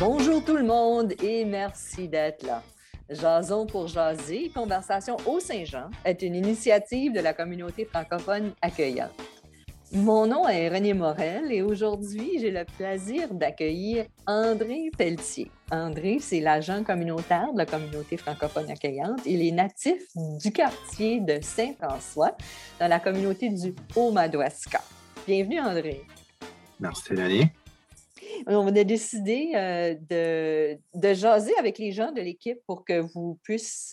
Bonjour tout le monde et merci d'être là. Jason pour jaser, Conversation au Saint-Jean est une initiative de la communauté francophone accueillante. Mon nom est René Morel et aujourd'hui, j'ai le plaisir d'accueillir André Pelletier. André, c'est l'agent communautaire de la communauté francophone accueillante. Il est natif du quartier de Saint-François, dans la communauté du Haut-Madawaska. Bienvenue, André. Merci, René. On a décidé euh, de, de, jaser avec les gens de l'équipe pour que vous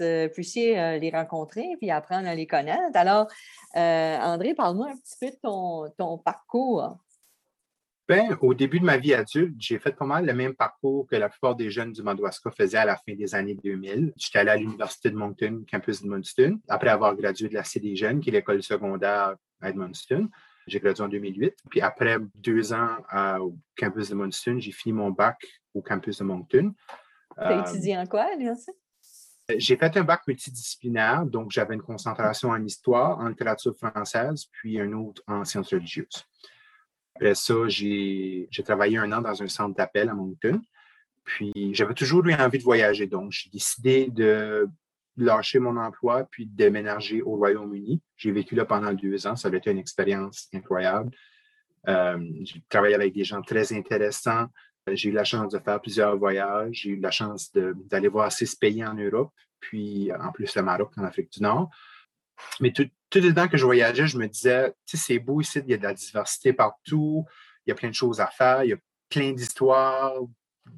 euh, puissiez euh, les rencontrer puis apprendre à les connaître. Alors, André, parle-moi un petit peu de ton, parcours. Bien, au début de ma vie adulte, j'ai fait pas mal le même parcours que la plupart des jeunes du Madawaska faisaient à la fin des années 2000. J'étais allé à l'Université de Moncton, campus d'Edmundston, après avoir gradué de la CD Jeunes, qui est l'école secondaire à Edmundston. J'ai gradué en 2008. Puis après deux ans au campus de Moncton, j'ai fini mon bac au campus de Moncton. Tu as euh, étudié en quoi à J'ai fait un bac multidisciplinaire, donc j'avais une concentration en histoire, en littérature française, puis un autre en sciences religieuses. Après ça, j'ai travaillé un an dans un centre d'appel à Moncton. Puis j'avais toujours eu envie de voyager, donc j'ai décidé de lâcher mon emploi puis déménager au Royaume-Uni. J'ai vécu là pendant deux ans. Ça avait été une expérience incroyable. Euh, j'ai travaillé avec des gens très intéressants. J'ai eu la chance de faire plusieurs voyages. J'ai eu la chance d'aller voir six pays en Europe, puis en plus le Maroc en Afrique du Nord. Mais tout, le temps que je voyageais, je me disais, c'est beau ici, il y a de la diversité partout, il y a plein de choses à faire, il y a plein d'histoires,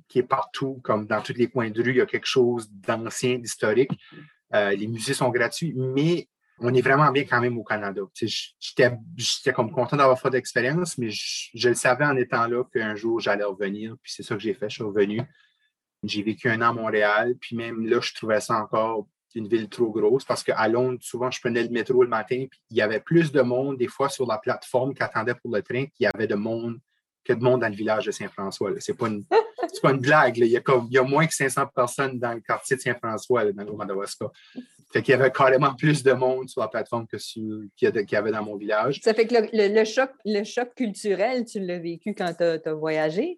qui est partout, comme dans tous les coins de rue, il y a quelque chose d'ancien, d'historique. Euh, les musées sont gratuits, mais on est vraiment bien quand même au Canada. J'étais comme content d'avoir fait d'expérience, mais je, le savais en étant là qu'un jour j'allais revenir. Puis c'est ça que j'ai fait, je suis revenu. J'ai vécu un an à Montréal, puis même là, je trouvais ça encore une ville trop grosse parce qu'à Londres, souvent, je prenais le métro le matin, puis il y avait plus de monde des fois sur la plateforme qui attendait pour le train qu'il y avait de monde que de monde dans le village de Saint-François. Ce n'est pas, une, pas une blague. Il, y a il, y a moins que 500 personnes dans le quartier de Saint-François, dans le Madawaska. Fait qu'il y avait carrément plus de monde sur la plateforme que qu'il y, avait dans mon village. Ça fait que le, choc, le choc culturel, tu l'as vécu quand tu as, voyagé?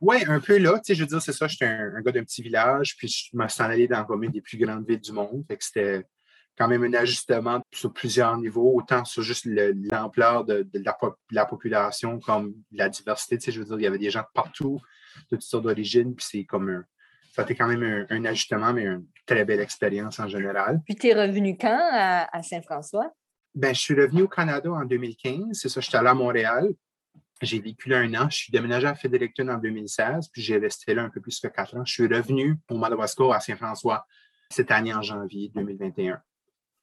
Oui, un peu là. je veux dire, c'est ça, j'étais un, gars d'un petit village, puis je me suis allé dans une des plus grandes villes du monde. Fait que c'était quand même un ajustement sur plusieurs niveaux, autant sur juste l'ampleur de, la, population comme la diversité. Tu sais, je veux dire, il y avait des gens partout, de toutes sortes d'origines, puis c'est comme un, ça a été quand même un, ajustement, mais une très belle expérience en général. Puis tu es revenu quand à, Saint-François? Ben, je suis revenu au Canada en 2015. C'est ça, je suis allé à Montréal. J'ai vécu là un an. Je suis déménagé à Fredericton en 2016, puis j'ai resté là un peu plus que quatre ans. Je suis revenu au Madawaska à Saint-François cette année en janvier 2021.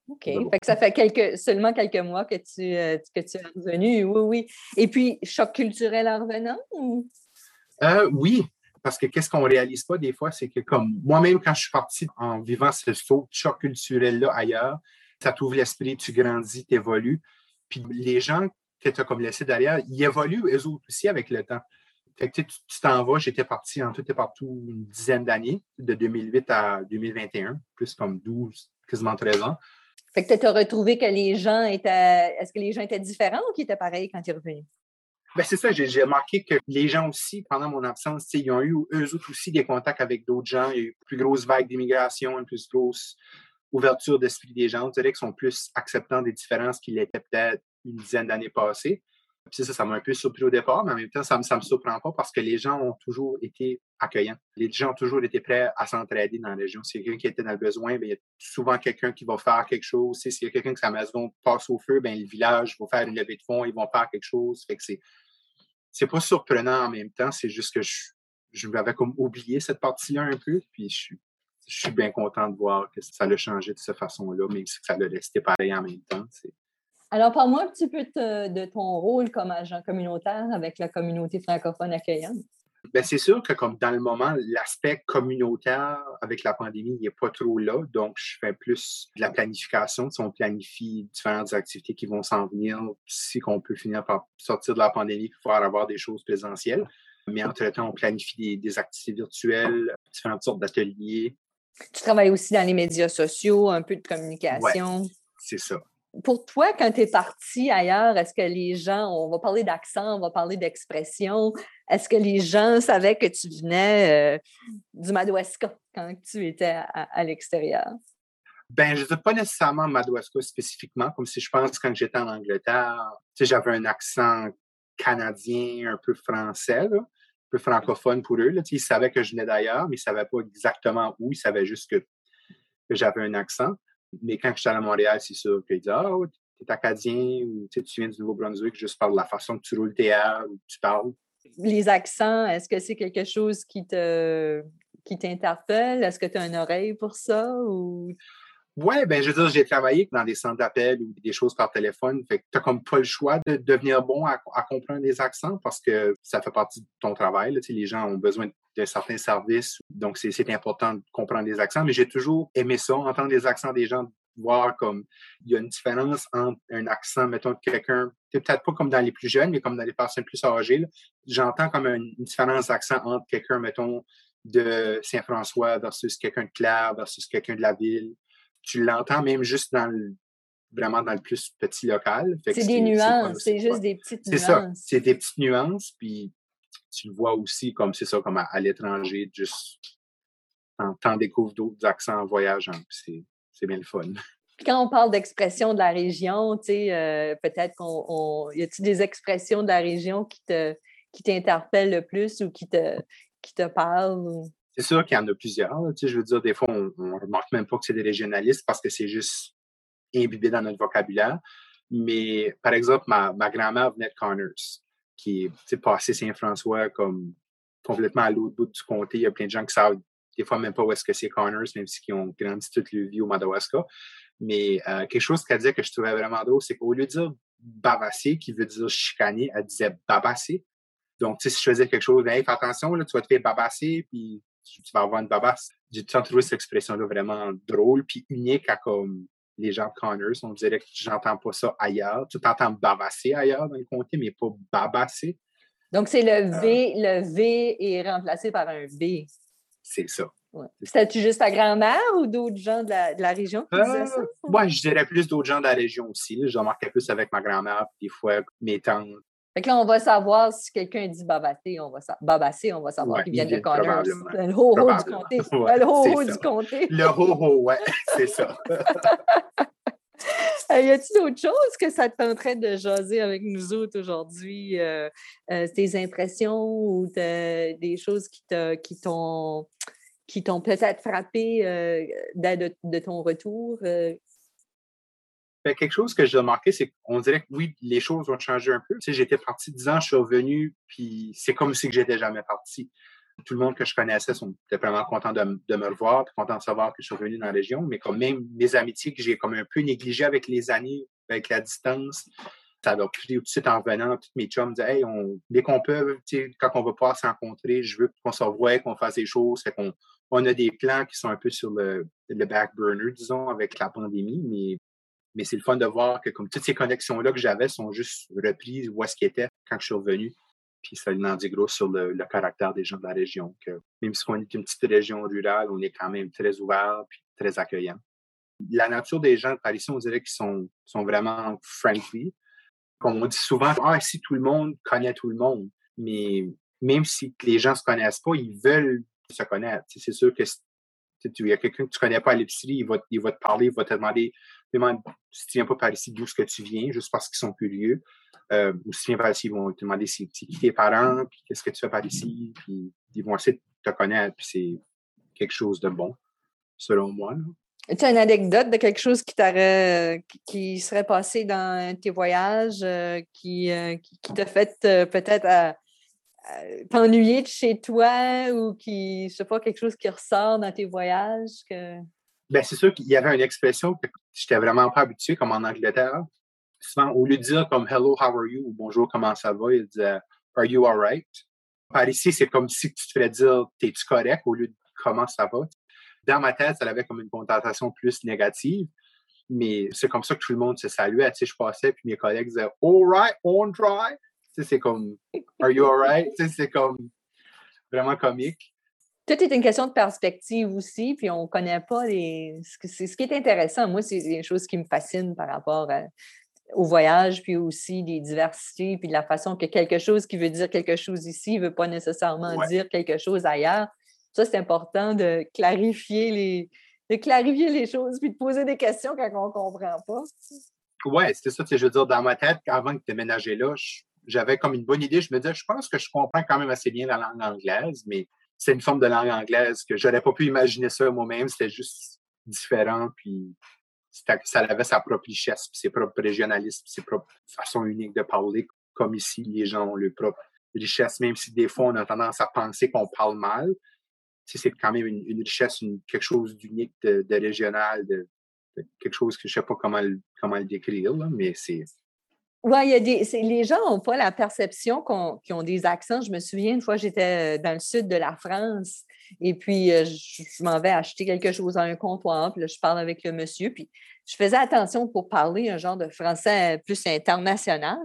OK. Fait que ça fait quelques, seulement quelques mois que tu, euh, que tu es revenu. Oui, oui. Et puis, choc culturel en revenant? Euh, oui, parce que qu'est-ce qu'on ne réalise pas des fois, c'est que comme moi-même, quand je suis parti en vivant ce saut choc culturel-là ailleurs, ça t'ouvre l'esprit, tu grandis, tu évolues. Puis les gens que tu as comme laissés derrière, ils évoluent eux aussi avec le temps. Fait que tu t'en vas, j'étais parti en tout et partout une dizaine d'années, de 2008 à 2021, plus comme 12, quasiment 13 ans. Fait que tu as retrouvé que les gens étaient. Est-ce que les gens étaient différents ou qu'ils étaient pareils quand tu es revenu? Ben c'est ça, j'ai remarqué que les gens aussi, pendant mon absence, ils ont eu eux autres aussi des contacts avec d'autres gens. Il y a eu une plus grosse vague d'immigration, une plus grosse ouverture d'esprit des gens. On dirait qu'ils sont plus acceptants des différences qu'ils l'étaient peut-être une dizaine d'années passées. Puis ça, ça m'a un peu surpris au départ, mais en même temps, ça ne me, surprend pas parce que les gens ont toujours été accueillants. Les gens ont toujours été prêts à s'entraider dans la région. S'il y a quelqu'un qui était dans le besoin, bien, il y a souvent quelqu'un qui va faire quelque chose. S'il y a quelqu'un qui sa maison passe au feu, bien, le village va faire une levée de fonds, ils vont faire quelque chose. Fait que c'est, c'est pas surprenant en même temps, c'est juste que je, je m'avais comme oublié cette partie-là un peu, puis je suis, je suis bien content de voir que ça l'a changé de cette façon-là, mais que ça l'a resté pareil en même temps. Alors, parle-moi un petit peu de, ton rôle comme agent communautaire avec la communauté francophone accueillante. Bien, c'est sûr que comme dans le moment, l'aspect communautaire avec la pandémie n'est pas trop là. Donc, je fais plus de la planification. Si on planifie différentes activités qui vont s'en venir, si qu'on peut finir par sortir de la pandémie et pouvoir avoir des choses présentielles. Mais entre-temps, on planifie des, activités virtuelles, différentes sortes d'ateliers. Tu travailles aussi dans les médias sociaux, un peu de communication. c'est ça. Pour toi, quand tu es parti ailleurs, est-ce que les gens, on va parler d'accent, on va parler d'expression, est-ce que les gens savaient que tu venais euh, du Madawaska quand tu étais à, l'extérieur? Ben, je ne pas nécessairement Madawaska spécifiquement, comme si je pense quand j'étais en Angleterre, j'avais un accent canadien, un peu français, un peu francophone pour eux. Ils savaient que je venais d'ailleurs, mais ils ne savaient pas exactement où. Ils savaient juste que j'avais un accent. Mais quand je suis allé à Montréal, c'est sûr qu'ils disent Ah, tu es acadien ou tu viens du Nouveau-Brunswick juste par la façon que tu roules le théâtre ou tu parles. Les accents, est-ce que c'est quelque chose qui te qui t'interpelle? Est-ce que tu as une oreille pour ça? Ou... Oui, ben je veux dire, j'ai travaillé dans des centres d'appel ou des choses par téléphone. Fait que tu n'as comme pas le choix de devenir bon à, comprendre les accents parce que ça fait partie de ton travail. les gens ont besoin de certains services, donc c'est important de comprendre les accents. Mais j'ai toujours aimé ça, entendre les accents des gens, voir comme il y a une différence entre un accent, mettons, de quelqu'un, peut-être pas comme dans les plus jeunes, mais comme dans les personnes plus âgées. J'entends comme une, différence d'accent entre quelqu'un, mettons, de Saint-François versus quelqu'un de Claire versus quelqu'un de la ville tu l'entends même juste dans le, vraiment dans le plus petit local. C'est des nuances, c'est juste des petites nuances. C'est ça, c'est des petites nuances, puis tu le vois aussi comme c'est ça, comme à, l'étranger, juste t'en découvres d'autres accents en voyageant, c'est bien le fun. Quand on parle d'expression de la région, tu sais, euh, peut-être qu'on. Y a-t-il des expressions de la région qui te qui t'interpellent le plus ou qui te, qui te parlent? C'est sûr qu'il y en a plusieurs. Tu sais, je veux dire, des fois, on ne remarque même pas que c'est des régionalistes parce que c'est juste imbibé dans notre vocabulaire. Mais par exemple, ma, grand-mère venait de Connors, qui est passé Saint-François comme complètement à l'autre bout du comté. Il y a plein de gens qui savent des fois même pas où est-ce que c'est Connors, même s'ils ont grandi toute leur vie au Madawaska. Mais euh, quelque chose qu'elle disait que je trouvais vraiment drôle, c'est qu'au lieu de dire babasser, qui veut dire chicaner, elle disait babasser. Donc, tu sais, si je faisais quelque chose, hey, fais attention, là, tu vas te faire babasser, puis tu, vas avoir une babasse. J'ai tout le temps trouvé cette expression-là vraiment drôle puis unique à comme les gens de Connors. On dirait que j'entends pas ça ailleurs. Tu t'entends babasser ailleurs dans le comté, mais pas babasser. Donc, c'est le euh. V, le V est remplacé par un B. C'est ça. Ouais. C'était-tu juste ta grand-mère ou d'autres gens de la, région qui disaient ça? Moi, euh, je dirais plus d'autres gens de la région aussi. Je remarquais plus avec ma grand-mère, des fois mes tantes, fait que là, on va savoir si quelqu'un dit babassé, on va, babasser, on va savoir qu'il vient de Connors. Le ho-ho du comté. le ho-ho du comté. Le ho-ho, ouais, c'est ça. y a-t-il d'autres choses que ça tenterait de jaser avec nous autres aujourd'hui? Euh, euh, tes impressions ou des choses qui t'ont qui t'ont peut-être frappé euh, de, de, ton retour? Quelque chose que j'ai remarqué, c'est qu'on dirait que oui, les choses ont changé un peu. Tu j'étais parti dix ans, je suis revenu, puis c'est comme si j'étais jamais parti. Tout le monde que je connaissais sont vraiment contents de, me revoir, contents de savoir que je suis revenu dans la région, mais quand même mes amitiés que j'ai comme un peu négligées avec les années, avec la distance, ça a pris tout de suite en revenant, tous mes chums disaient Hey, on, dès qu'on peut, quand on va pouvoir se rencontrer, je veux qu'on se revoie, qu'on fasse des choses. qu'on on a des plans qui sont un peu sur le, le back burner, disons, avec la pandémie, mais mais c'est le fun de voir que comme toutes ces connexions-là que j'avais sont juste reprises où est-ce qu'ils étaient quand je suis revenu. Puis ça en dit gros sur le, caractère des gens de la région. Que même si on est une petite région rurale, on est quand même très ouvert puis très accueillant. La nature des gens par ici, on dirait qu'ils sont, sont vraiment friendly. Comme on dit souvent, ah, si tout le monde connaît tout le monde. Mais même si les gens ne se connaissent pas, ils veulent se connaître. C'est sûr que il y a quelqu'un que tu ne connais pas à l'épicerie, il va, il va te parler, il va te demander demande si tu viens pas par ici, d'où est-ce que tu viens, juste parce qu'ils sont curieux. Euh, ou si tu viens par ici, ils vont te demander si, qui tes parents, puis qu'est-ce que tu fais par ici, puis ils vont essayer de te connaître, puis c'est quelque chose de bon, selon moi. As-tu une anecdote de quelque chose qui, qui serait passé dans tes voyages, euh, qui, euh, qui, t'a fait peut-être t'ennuyer de chez toi ou qui, je sais pas, quelque chose qui ressort dans tes voyages? Ben, c'est sûr qu'il y avait une expression que j'étais vraiment pas habitué, comme en Angleterre. Souvent, au lieu de dire comme Hello, how are you? ou Bonjour, comment ça va, il disait Are you alright? Par ici, c'est comme si tu te ferais dire T'es-tu correct? au lieu de Comment ça va? Dans ma tête, ça avait comme une connotation plus négative, mais c'est comme ça que tout le monde se saluait. Tu sais, je passais, puis mes collègues disaient Alright, on try. Tu sais, c'est comme Are you alright? Tu sais, c'est comme vraiment comique. Tout est une question de perspective aussi, puis on ne connaît pas les. Ce qui est intéressant, moi, c'est des choses qui me fascinent par rapport au voyage, puis aussi des diversités, puis de la façon que quelque chose qui veut dire quelque chose ici ne veut pas nécessairement dire quelque chose ailleurs. Ça, c'est important de clarifier les, de clarifier les choses, puis de poser des questions quand on ne comprend pas. Oui, c'est ça. Je veux dire, dans ma tête, avant de déménager là, j'avais comme une bonne idée. Je me disais, je pense que je comprends quand même assez bien la langue anglaise, mais c'est une forme de langue anglaise que je n'aurais pas pu imaginer ça moi-même. C'était juste différent, puis ça avait sa propre richesse, puis ses propres régionalismes, ses propres façons uniques de parler. Comme ici, les gens ont leur propre richesse, même si des fois on a tendance à penser qu'on parle mal. C'est quand même une, richesse, quelque chose d'unique, de, régional, de, quelque chose que je sais pas comment, comment le décrire, mais c'est oui, il y a des, les gens n'ont pas la perception qu'ils ont des accents. Je me souviens, une fois, j'étais euh, dans le sud de la France et puis euh, je, m'en vais acheter quelque chose à un comptoir. Puis je parle avec le monsieur. Puis je faisais attention pour parler un genre de français plus international.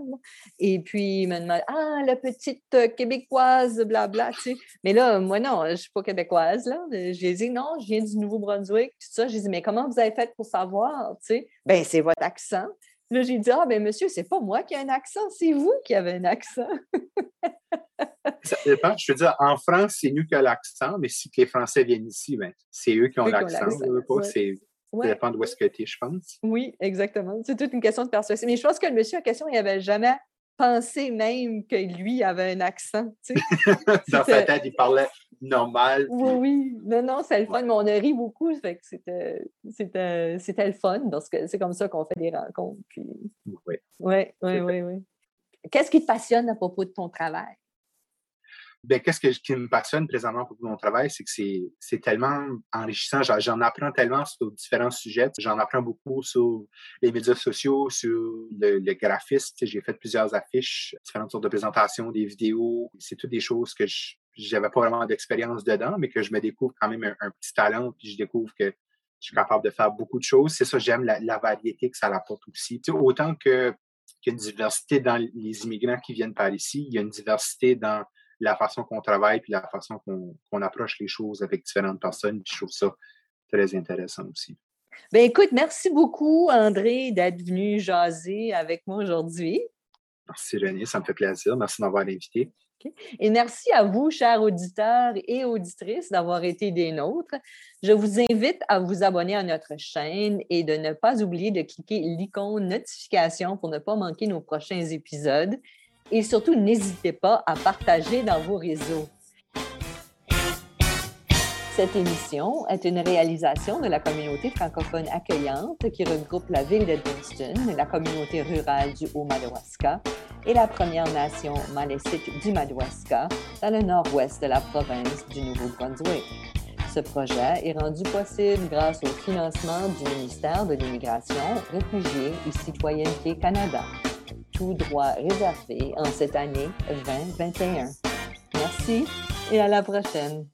Et puis, il me demande Ah, la petite euh, québécoise, blabla, tu sais. Mais là, moi, non, je ne suis pas québécoise, là. J'ai dit Non, je viens du Nouveau-Brunswick, tout ça. J'ai dit Mais comment vous avez fait pour savoir, tu sais? Ben, c'est votre accent. Là, j'ai dit Ah, ben monsieur, c'est pas moi qui ai un accent, c'est vous qui avez un accent. ça dépend. Je veux dire, en France, c'est nous qui avons l'accent, mais si les Français viennent ici, ben, c'est eux qui ont l'accent. Ça dépend d'où est-ce que tu es, je pense. Oui, exactement. C'est toute une question de persuasion. Mais je pense que le monsieur en question, il n'avait jamais pensé même que lui avait un accent. Dans sa tête, il parlait normal. Oui, oui. Non, non, c'est le fun. Mais on a ri beaucoup. c'était, le fun parce que c'est comme ça qu'on fait des rencontres. Puis... Oui. Oui, oui, oui, oui. Qu'est-ce qui te passionne à propos de ton travail? Ben, qu'est-ce qui me passionne présentement pour mon travail, c'est que c'est tellement enrichissant. J'en apprends tellement sur différents sujets. J'en apprends beaucoup sur les médias sociaux, sur le, le graphisme. J'ai fait plusieurs affiches, différentes sortes de présentations, des vidéos. C'est toutes des choses que je n'avais pas vraiment d'expérience dedans, mais que je me découvre quand même un, petit talent, puis je découvre que je suis capable de faire beaucoup de choses. C'est ça, j'aime la, variété que ça apporte aussi. autant que qu'il y a une diversité dans les immigrants qui viennent par ici, il y a une diversité dans la façon qu'on travaille puis la façon qu'on approche les choses avec différentes personnes. je trouve ça très intéressant aussi. Bien, écoute, merci beaucoup, André, d'être venu jaser avec moi aujourd'hui. Merci, René. Ça me fait plaisir. Merci de m'avoir invité. Et merci à vous, chers auditeurs et auditrices, d'avoir été des nôtres. Je vous invite à vous abonner à notre chaîne et de ne pas oublier de cliquer l'icône notification pour ne pas manquer nos prochains épisodes et surtout n'hésitez pas à partager dans vos réseaux. Cette émission est une réalisation de la communauté francophone accueillante qui regroupe la ville de la communauté rurale du Haut-Madawaska et la Première Nation malécique du Madawaska dans le nord-ouest de la province du Nouveau-Brunswick. Ce projet est rendu possible grâce au financement du ministère de l'Immigration, Réfugiés et Citoyenneté Canada tout droit réservé en cette année 2021. Merci et à la prochaine.